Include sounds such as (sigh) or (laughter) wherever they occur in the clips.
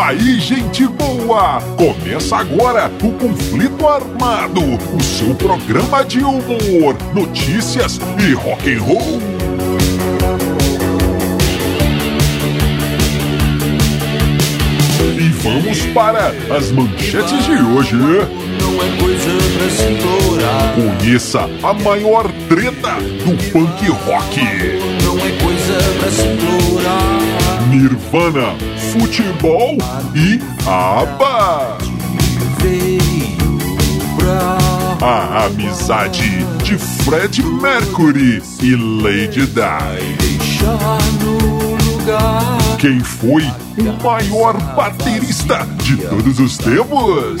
aí, gente boa! Começa agora o Conflito Armado, o seu programa de humor, notícias e rock and roll. E vamos para as manchetes de hoje. Não é coisa pra se implorar. Conheça a maior treta do punk rock. Não é coisa pra se implorar. Nirvana, futebol e pra A amizade de Fred Mercury e Lady Di. Quem foi o maior baterista de todos os tempos?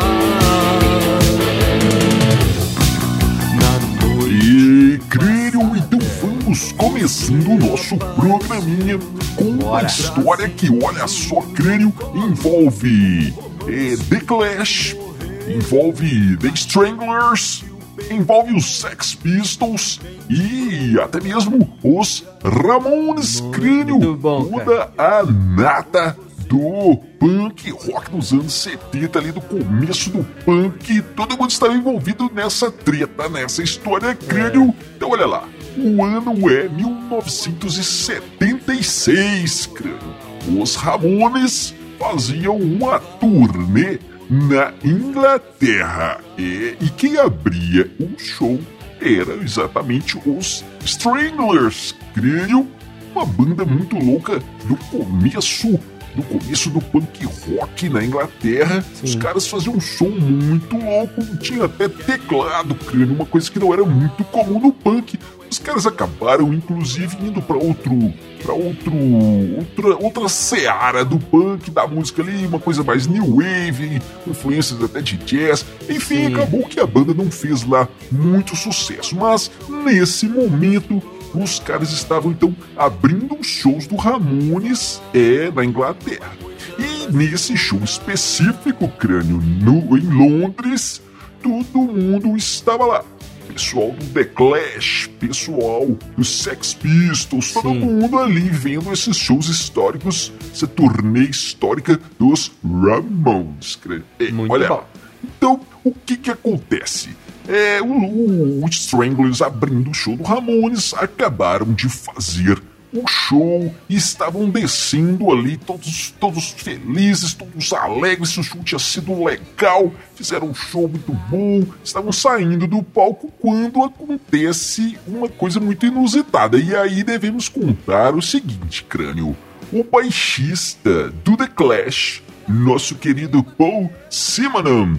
Vamos começando o nosso programinha com uma história que, olha só, Crânio, envolve eh, The Clash, envolve The Stranglers, envolve os Sex Pistols e até mesmo os Ramones Crânio, bom, toda a nata do punk rock dos anos 70, ali do começo do punk. Todo mundo estava envolvido nessa treta, nessa história crânio. Então olha lá, o ano é 1976, crânio. Os Ramones faziam uma turnê na Inglaterra. E, quem abria o show era exatamente os Stranglers, crânio uma banda muito louca do começo do começo do punk rock na Inglaterra. Os caras faziam um som muito louco, tinha até teclado, crânio, uma coisa que não era muito comum no punk. Os caras acabaram, inclusive, indo para outro, para outro, outra, outra seara do punk, da música ali, uma coisa mais new wave, influências até de jazz. Enfim, Sim. acabou que a banda não fez lá muito sucesso. Mas nesse momento os caras estavam então abrindo os shows do Ramones é, na Inglaterra. E nesse show específico, crânio, no, em Londres, todo mundo estava lá. Pessoal do The Clash, pessoal dos Sex Pistols, todo Sim. mundo ali vendo esses shows históricos, essa turnê histórica dos Ramones. crânio. É, Muito olha, bom. então, o que que acontece? É, o, o, Stranglers abrindo o show do Ramones acabaram de fazer o show e estavam descendo ali, todos, todos felizes, todos alegres, o show tinha sido legal, fizeram um show muito bom, estavam saindo do palco quando acontece uma coisa muito inusitada. E aí devemos contar o seguinte, crânio. O baixista do The Clash, nosso querido Paul Simonon,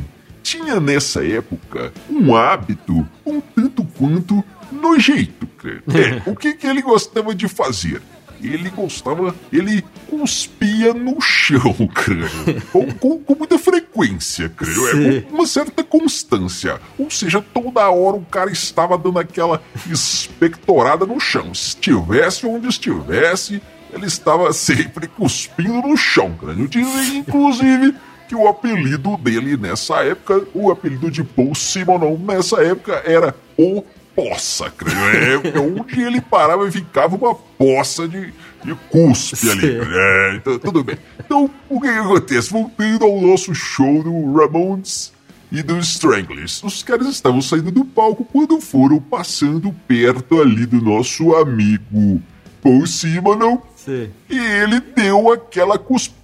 tinha nessa época um hábito um tanto quanto nojento, cara. (laughs) É, o que, que ele gostava de fazer? Ele gostava, ele cuspia no chão, (laughs) cara. Com, com, com muita frequência, creio. É, com uma certa constância. Ou seja, toda hora o cara estava dando aquela espectorada no chão. Estivesse onde estivesse, ele estava (laughs) sempre cuspindo no chão, cara. Dizem, inclusive, que o apelido dele nessa época, o apelido de Paul Simonon nessa época era o Poça, creio. É, é onde ele parava e ficava uma poça de, de cuspe ali. É, então, tudo bem. Então, o que, que acontece? Voltando ao nosso show do Ramones e dos Stranglers. Os caras estavam saindo do palco quando foram passando perto ali do nosso amigo Paul Simonon. Sim. E ele deu aquela,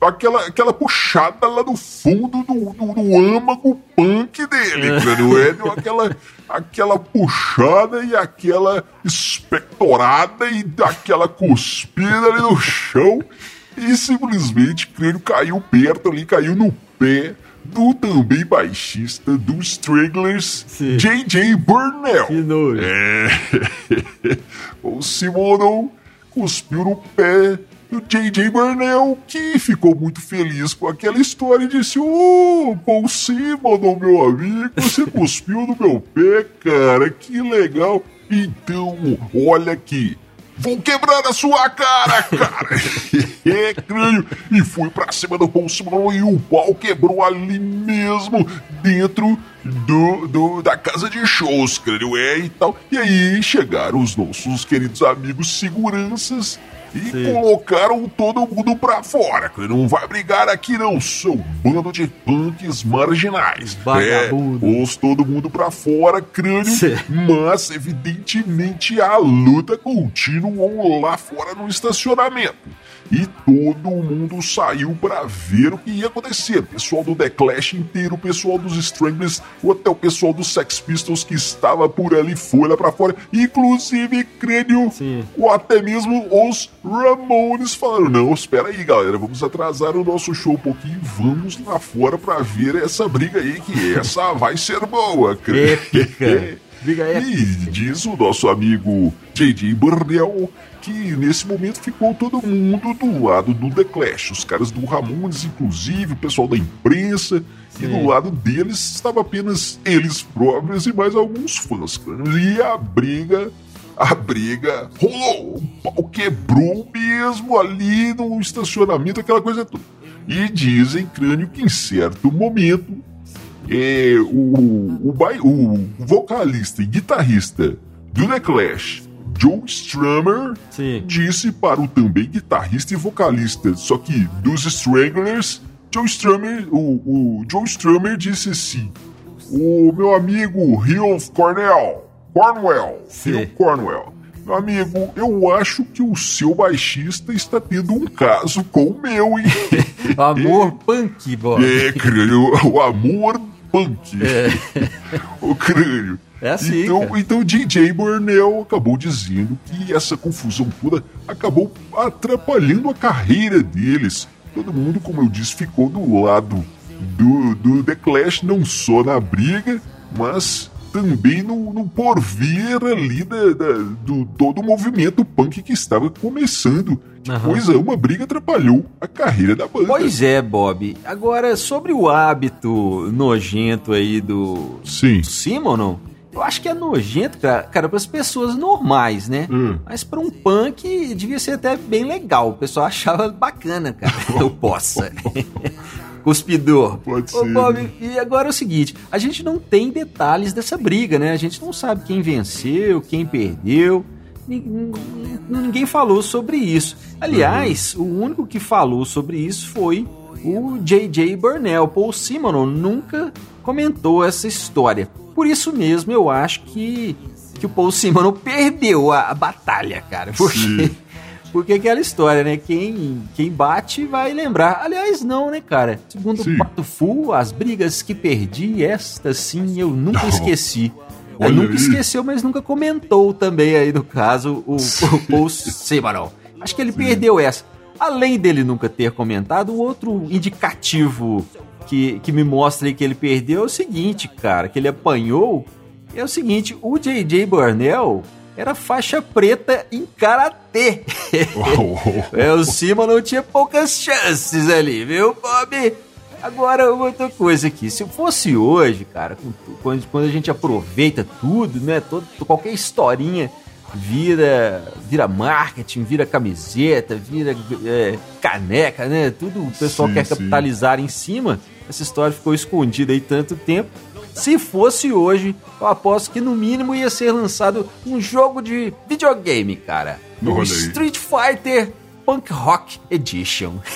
aquela, aquela puxada lá no fundo do, do, do âmago punk dele, cara, não é? Deu aquela, aquela puxada e aquela espectorada e aquela cuspida ali no chão. E simplesmente, creio, caiu perto ali, caiu no pé do também baixista do Stranglers. J.J. Burnell. Que nojo. É. (laughs) o Simonon cuspiu no pé o J.J. Burnell, que ficou muito feliz com aquela história e disse: Ô, oh, meu amigo, você cuspiu no meu pé, cara, que legal. Então, olha aqui. Vou quebrar a sua cara, cara! (laughs) é, crânio! E fui pra cima do Paul Simon e o pau quebrou ali mesmo, dentro do, do, da casa de shows, crânio, é e tal. E aí chegaram os nossos queridos amigos seguranças e Sim. colocaram todo mundo pra fora. Não vai brigar aqui, não, seu bando de punks marginais. Vagabundo. É, os todo mundo pra fora, crânio. Sim. Mas, evidentemente, a luta continuou lá fora no estacionamento e todo mundo saiu para ver o que ia acontecer. O pessoal do The Clash inteiro, o pessoal dos Stranglers, até o pessoal dos Sex Pistols que estava por ali foi lá para fora, inclusive Crânio, Sim. ou até mesmo os Ramones falaram: Não, espera aí, galera, vamos atrasar o nosso show um pouquinho, vamos lá fora para ver essa briga aí, que essa vai ser boa, (laughs) Crânio. E diz o nosso amigo J.J. Burnell que nesse momento ficou todo mundo do lado do The Clash, os caras do Ramones, inclusive, o pessoal da imprensa, Sim. e do lado deles estava apenas eles próprios e mais alguns fãs. E a briga, a briga rolou, o pau quebrou mesmo ali no estacionamento, aquela coisa toda. E dizem, crânio, que em certo momento é, o, o, o vocalista e guitarrista do The Clash Joe Strummer Sim. disse para o também guitarrista e vocalista, só que dos Stranglers, Joe Strummer, o, o Joe Strummer disse assim: O meu amigo Hill Cornell, Cornwell, Hill Cornwell, meu amigo, eu acho que o seu baixista está tendo um caso com o meu, hein? (laughs) amor punk, boy. É, o amor É. (laughs) o crânio. É assim. Então, então DJ Burnell acabou dizendo que essa confusão toda acabou atrapalhando a carreira deles. Todo mundo, como eu disse, ficou do lado do, do The Clash, não só na briga, mas também no, no porvir ali da, da, do todo o movimento punk que estava começando. Uhum. Pois é, uma briga atrapalhou a carreira da banda. Pois é, Bob. Agora, sobre o hábito nojento aí do, Sim. do Simon, eu acho que é nojento, cara, cara para as pessoas normais, né? Hum. Mas para um punk devia ser até bem legal. O pessoal achava bacana, cara. (laughs) Eu possa. (laughs) Cuspidor. Pode Ô, ser. Bob, e agora é o seguinte: a gente não tem detalhes dessa briga, né? A gente não sabe quem venceu, quem perdeu. Ninguém falou sobre isso. Aliás, uhum. o único que falou sobre isso foi o J.J. Burnell. Paul Simonon nunca comentou essa história. Por isso mesmo eu acho que, que o Paul Simon (laughs) perdeu a, a batalha, cara. Porque, porque aquela história, né? Quem, quem bate vai lembrar. Aliás, não, né, cara? Segundo sim. o Pato Fu, as brigas que perdi, esta sim eu nunca esqueci. É, nunca aí. esqueceu, mas nunca comentou também aí no caso o, o Paul. Acho que ele sim. perdeu essa. Além dele nunca ter comentado, o outro indicativo que, que me mostra aí que ele perdeu é o seguinte, cara, que ele apanhou. É o seguinte, o J.J. Burnell era faixa preta em karatê. é, o Cima não tinha poucas chances ali, viu, Bob? Agora, outra coisa aqui, se fosse hoje, cara, quando, quando a gente aproveita tudo, né, todo, qualquer historinha vira vira marketing, vira camiseta, vira é, caneca, né? Tudo o pessoal sim, quer capitalizar sim. em cima. Essa história ficou escondida aí tanto tempo. Se fosse hoje, eu aposto que no mínimo ia ser lançado um jogo de videogame, cara. O Street Fighter Punk Rock Edition. (laughs)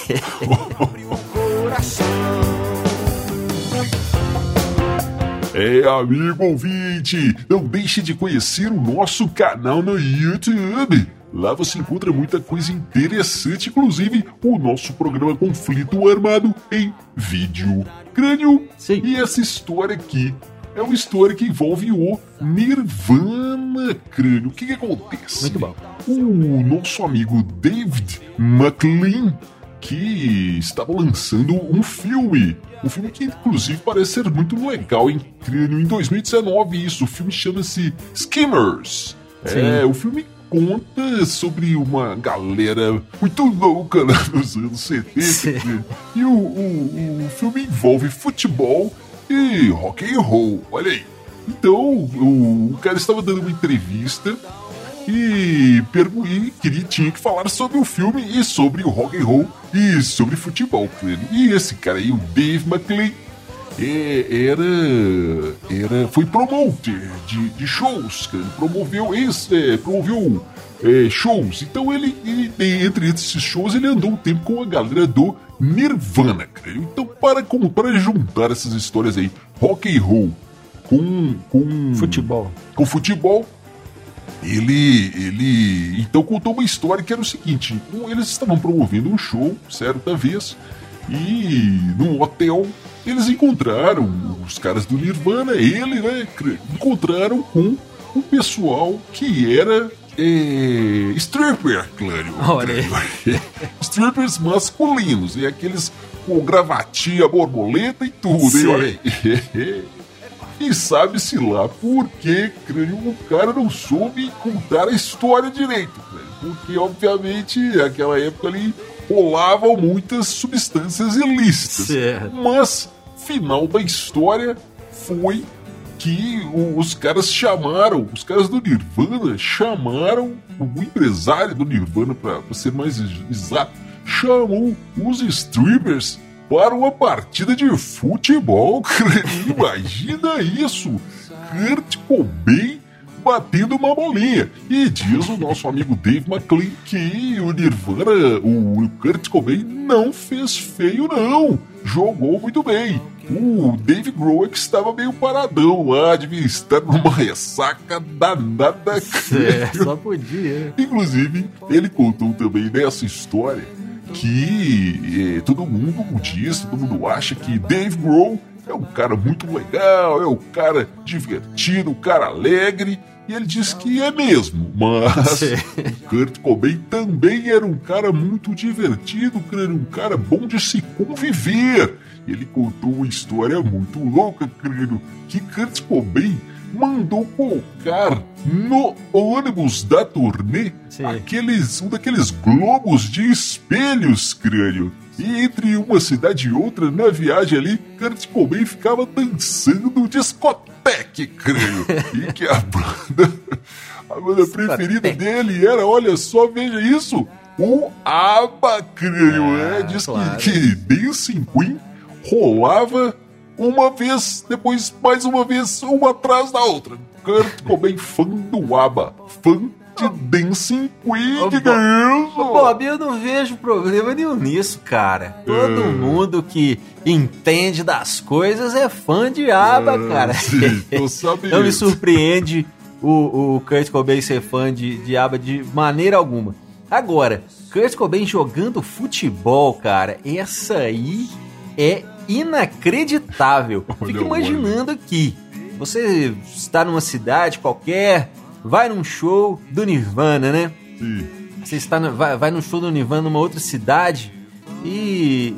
É, amigo ouvinte, não deixe de conhecer o nosso canal no YouTube. Lá você encontra muita coisa interessante, inclusive o nosso programa Conflito Armado em vídeo. Crânio, Sim. e essa história aqui é uma história que envolve o Nirvana, crânio. O que, que acontece? Muito bom. O nosso amigo David McLean que estava lançando um filme. Um filme que, inclusive, parece ser muito legal, incrível. Em 2019, isso. O filme chama-se Skimmers. É, o filme conta sobre uma galera muito louca (laughs) lá nos anos 70. Sim. né? E o, o, o filme envolve futebol e rock and roll. Olha aí. Então, o, o cara estava dando uma entrevista e, pergu- e queria, tinha que falar sobre o filme e sobre o rock and roll e sobre futebol. E esse cara aí, o Dave McLean, é, era, era foi promoter de, de shows, cara. promoveu esse, é, promoveu é, shows. Então ele, ele, entre esses shows, ele andou um tempo com a galera do Nirvana, cara. Então para como para juntar essas histórias aí, rock and roll com com Futebol. com futebol. Ele, ele então contou uma história que era o seguinte: eles estavam promovendo um show certa vez e num hotel eles encontraram os caras do Nirvana, ele, né, encontraram com um pessoal que era é, stripper, claro. Olha aí. (laughs) Strippers masculinos, e aqueles com gravatinha, borboleta e tudo, hein? Sim. Olha aí. (laughs) E sabe-se lá por que o cara não soube contar a história direito. Porque, obviamente, naquela época ali rolavam muitas substâncias ilícitas. Certo. Mas, final da história foi que os caras chamaram, os caras do Nirvana chamaram o empresário do Nirvana, para ser mais ex- exato, chamou os strippers para uma partida de futebol. (laughs) Imagina isso! Kurt Cobain batendo uma bolinha. E diz o nosso amigo Dave McLean que o Nirvana, o Kurt Cobain, não fez feio, não. Jogou muito bem. O Dave Grohl é que estava meio paradão lá, devia estar numa ressaca danada. É, só podia. Inclusive, ele contou também nessa história que eh, todo mundo diz, todo mundo acha que Dave Grohl é um cara muito legal, é um cara divertido, um cara alegre. E ele diz que é mesmo, mas (laughs) Kurt Cobain também era um cara muito divertido, cara, era um cara bom de se conviver. Ele contou uma história muito louca, creio, que Kurt Cobain mandou colocar no ônibus da turnê Sim. aqueles, um daqueles globos de espelhos, crânio. E entre uma cidade e outra, na viagem ali, Kurt Cobain ficava dançando discoteque, crânio. e que a banda, a banda preferida dele era, olha só, veja isso, o ABBA, crânio. Ah, é, diz claro. que, que Dancing Queen rolava uma vez, depois mais uma vez, uma atrás da outra. Kurt Cobain, fã do ABBA, fã de Dancing Queen, Ô, que Bo- é isso? Bob, eu não vejo problema nenhum nisso, cara. Todo É. mundo que entende das coisas é fã de aba, cara. Sim, tô (laughs) sabendo. Não me surpreende o, o Kurt Cobain ser fã de, de aba de maneira alguma. Agora, Kurt Cobain jogando futebol, cara, essa aí é inacreditável. (laughs) Olha, Fica imaginando aqui. Você está numa cidade qualquer, vai num show do Nirvana, né? Sim. Você está no- vai, vai num show do Nirvana numa outra cidade e,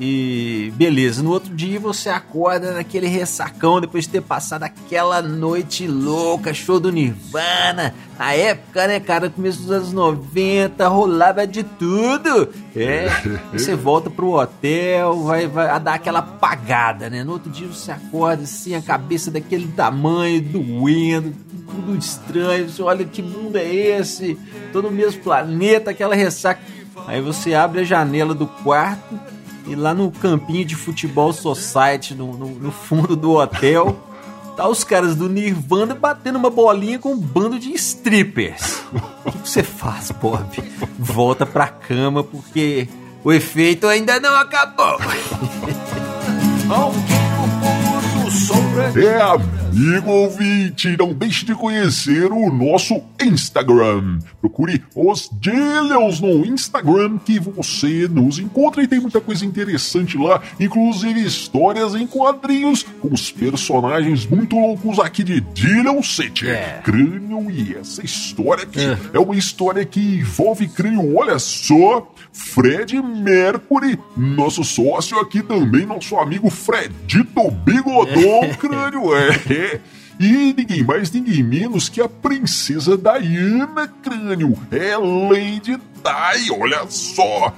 e beleza, no outro dia você acorda naquele ressacão depois de ter passado aquela noite louca, show do Nirvana. Na época, né, cara, começo dos anos 90, rolava de tudo. É, (laughs) você volta pro hotel, vai, vai dar aquela apagada, né? No outro dia você acorda assim, a cabeça daquele tamanho, doendo, tudo estranho. Você olha que mundo é esse? Tô no mesmo planeta, aquela ressaca. Aí você abre a janela do quarto e lá no campinho de futebol society, no, no, no fundo do hotel, tá os caras do Nirvana batendo uma bolinha com um bando de strippers. O que você faz, Bob? Volta pra cama porque o efeito ainda não acabou. (laughs) É, amigo ouvinte, não deixe de conhecer o nosso Instagram. Procure os Dillions no Instagram que você nos encontra e tem muita coisa interessante lá, inclusive histórias em quadrinhos com os personagens muito loucos aqui de Dillion City. É. Crânio e essa história aqui é uma história que envolve Crânio, olha só, Fred Mercury, nosso sócio aqui também, nosso amigo Fredito Bigodon, (laughs) (laughs) Crânio, é. E ninguém mais, ninguém menos que a princesa Diana Crânio. É Lady Di, olha só.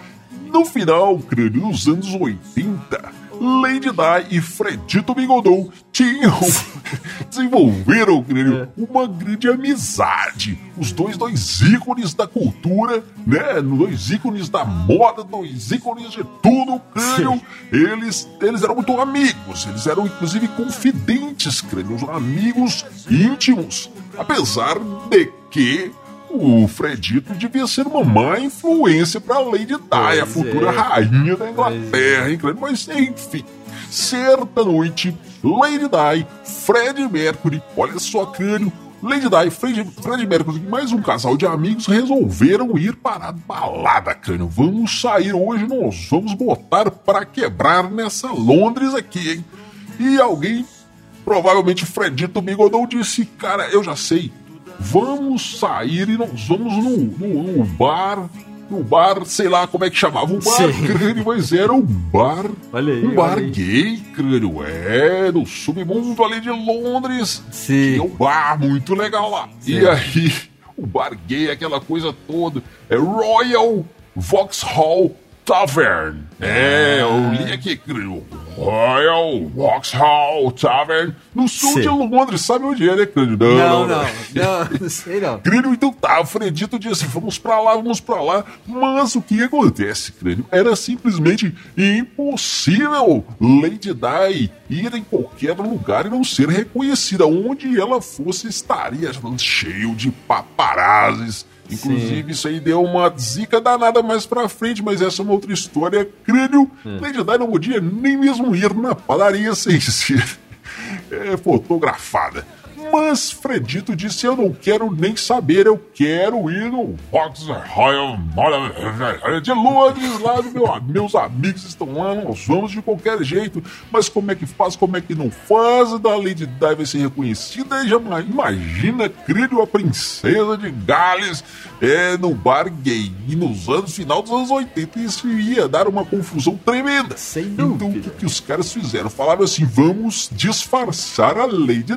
No final, Crânio, nos anos 80, Lady Di e Fredito Bigodon tinham (laughs) desenvolveram crânio, uma grande amizade. Os dois, dois ícones da cultura, né? Dois ícones da moda, dois ícones de tudo, crânio. Eles, eles eram muito amigos, eles eram inclusive confidentes, crânio, amigos íntimos. Apesar de que o Fredito devia ser uma má influência para Lady Di, a futura é. rainha da Inglaterra, hein, crânio? Mas enfim, certa noite, Lady Di, Fred Mercury, olha só, crânio, Lady Di, Fred, Fred Mercury e mais um casal de amigos resolveram ir para a balada, crânio. Vamos sair hoje, nós vamos botar para quebrar nessa Londres aqui, hein? E alguém, provavelmente Fredito Bigodão, disse: Cara, eu já sei, vamos sair e nós vamos no, no, bar. No bar, sei lá como é que chamava o bar, Sim. crânio, mas era um bar. Olha aí, um bar aí. gay, crânio, é, no submundo ali de Londres. Sim. Tinha um bar muito legal lá. E aí, (laughs) o bar gay, aquela coisa toda, é Royal Vauxhall Tavern. É, eu li aqui, crânio. Royal Vauxhall Tavern, no sul Sim. de Londres, sabe onde é, né, crânio? Não, não, não, não (laughs) sei não. Crânio, então tá, o Fredito disse, vamos pra lá, vamos pra lá. Mas o que acontece, Crânio? Era simplesmente impossível Lady Di ir em qualquer lugar e não ser reconhecida. Onde ela fosse, estaria cheio de paparazzis. Inclusive, isso aí deu uma zica danada mais pra frente, mas essa é uma outra história. Crânio, Lady Di não podia nem mesmo ir na padaria sem (laughs) ser é, fotografada. Mas Fredito disse: Eu não quero nem saber, eu quero ir no Vauxhall de Londres, lá do meu, meus amigos estão lá, nós vamos de qualquer jeito. Mas como é que faz, como é que não faz? Da Lady Di vai ser reconhecida. Já ima- imagina, crânio, a princesa de Gales é, no bar gay. E nos anos, final dos anos 80, isso ia dar uma confusão tremenda. Sem Então, o que, que os caras fizeram? Falaram assim: vamos disfarçar a Lady Di.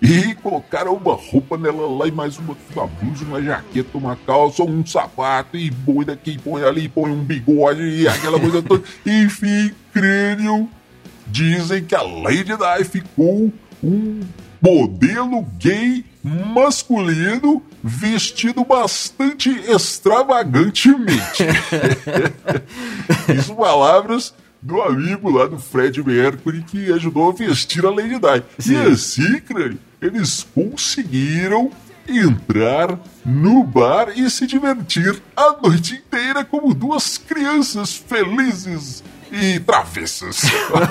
E colocaram uma roupa nela lá e mais uma, uma blusa, uma jaqueta, uma calça, um sapato, e põe daqui, põe ali, põe um bigode e aquela coisa toda. (laughs) Enfim, crânio. Dizem que a Lady Di ficou um modelo gay masculino vestido bastante extravagantemente. (laughs) Isso palavras do amigo lá do Fred Mercury que ajudou a vestir a Lady Di. E Sim. assim, crânio, eles conseguiram entrar no bar e se divertir a noite inteira como duas crianças felizes e travessas.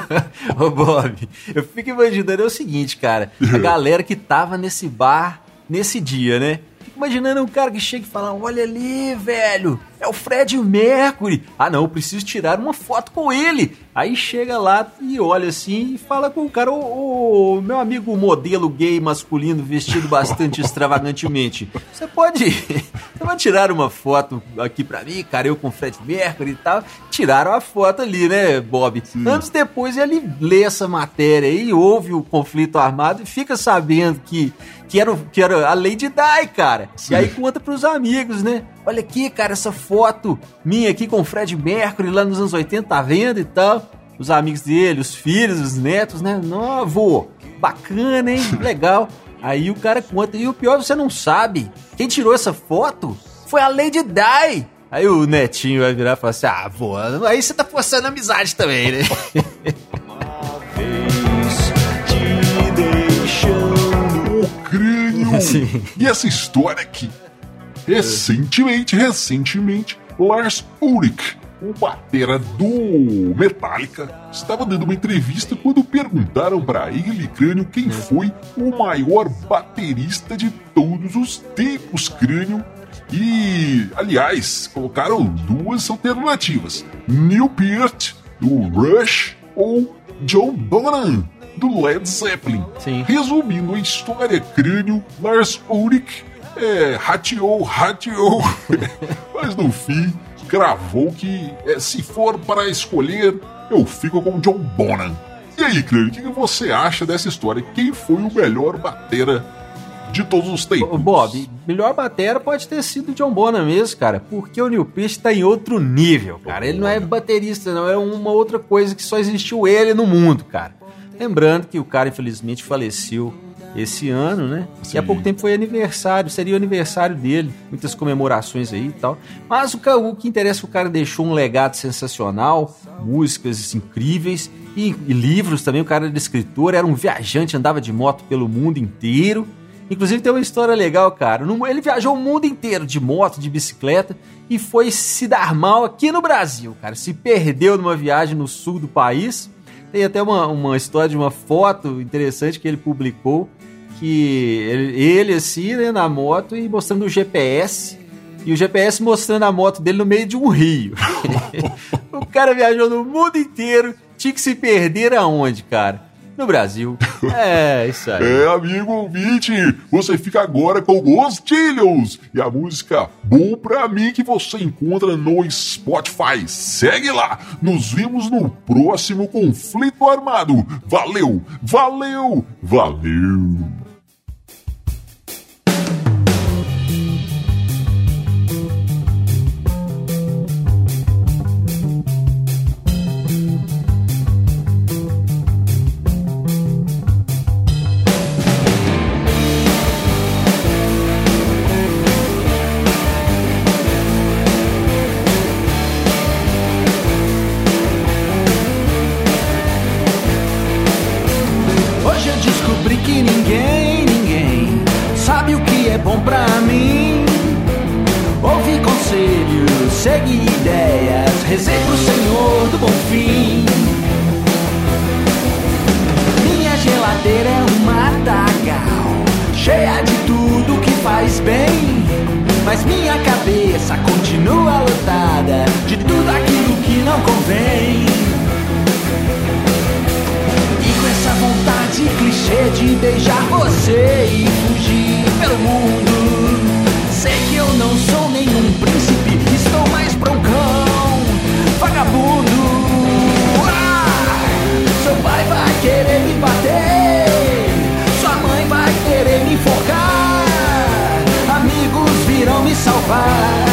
(laughs) Ô Bob, eu fico imaginando é o seguinte, cara. A galera que tava nesse bar nesse dia, né? Fico imaginando um cara que chega e fala: Olha ali, velho, é o Fred Mercury. Ah, não, eu preciso tirar uma foto com ele. Aí chega lá e olha assim e fala com o cara: Ô, ô, meu amigo modelo gay masculino vestido bastante extravagantemente. Você pode. Você vai tirar uma foto aqui pra mim, cara, eu com o Fred Mercury e tal. Tiraram a foto ali, né, Bob? Anos depois ele lê essa matéria aí, ouve o conflito armado e fica sabendo que, que, era, o- que era a Lady Di, cara. E aí conta pros amigos, né? Olha aqui, cara, essa foto minha aqui com o Fred Mercury lá nos anos 80, tá vendo e tal. Os amigos dele, os filhos, os netos, né? Não, avô, bacana, hein? (laughs) Legal. Aí o cara conta, e o pior você não sabe. Quem tirou essa foto foi a Lady Di. Aí o netinho vai virar e falar assim: Ah, vô, aí você tá forçando a amizade também, né? o crânio. (laughs) Sim. E essa história aqui. Recentemente, recentemente, Lars Ulrich, o batera do Metallica, estava dando uma entrevista quando perguntaram para ele, crânio, quem foi o maior baterista de todos os tempos, crânio. E, aliás, colocaram duas alternativas: Neil Peart, do Rush, ou John Bonham, do Led Zeppelin. Sim. Resumindo a história, crânio, Lars Ulrich é, rateou, rateou, (laughs) mas no fim cravou que é, se for para escolher, eu fico com John Bonham. E aí, Cleide, o que, você acha dessa história? Quem foi o melhor batera de todos os tempos? Bob, melhor batera pode ter sido o John Bonham mesmo, cara, porque o Neil Peart tá em outro nível, cara. Ele não é baterista, não, é uma outra coisa que só existiu ele no mundo, cara. Lembrando que o cara, infelizmente, faleceu esse ano, né? E há Sim. pouco tempo foi aniversário, seria o aniversário dele, muitas comemorações aí e tal. Mas o, o que interessa é que o cara deixou um legado sensacional, músicas incríveis e, e livros também. O cara era escritor, era um viajante, andava de moto pelo mundo inteiro. Inclusive tem uma história legal, cara. Ele viajou o mundo inteiro de moto, de bicicleta e foi se dar mal aqui no Brasil, cara. Se perdeu numa viagem no sul do país. Tem até uma, uma história de uma foto interessante que ele publicou, que ele, ele, assim, né, na moto e mostrando o GPS, e o GPS mostrando a moto dele no meio de um rio. (laughs) o cara viajou no mundo inteiro, tinha que se perder aonde, cara? No Brasil. É, isso aí. É, amigo ouvinte, você fica agora com os Chillions e a música Bom Pra Mim que você encontra no Spotify. Segue lá, nos vemos no próximo Conflito Armado. Valeu, valeu, valeu. Segui ideias, rezei pro Senhor do bom fim. Minha geladeira é um matagal, cheia de tudo que faz bem. Mas minha cabeça continua lotada de tudo aquilo que não convém. E com essa vontade clichê de beijar você e fugir pelo mundo. Querer me bater, sua mãe vai querer me enforcar, amigos virão me salvar.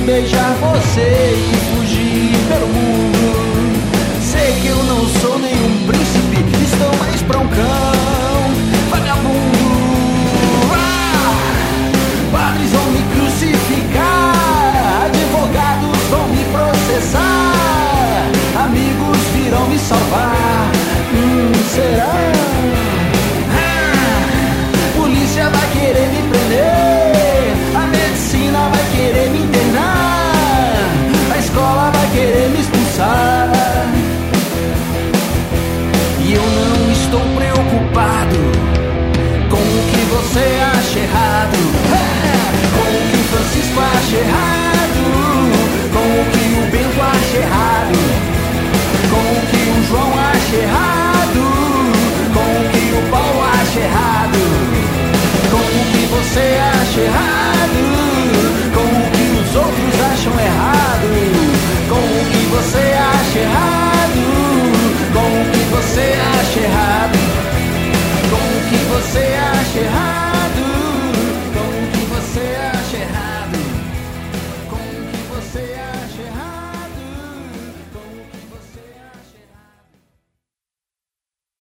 Beijar você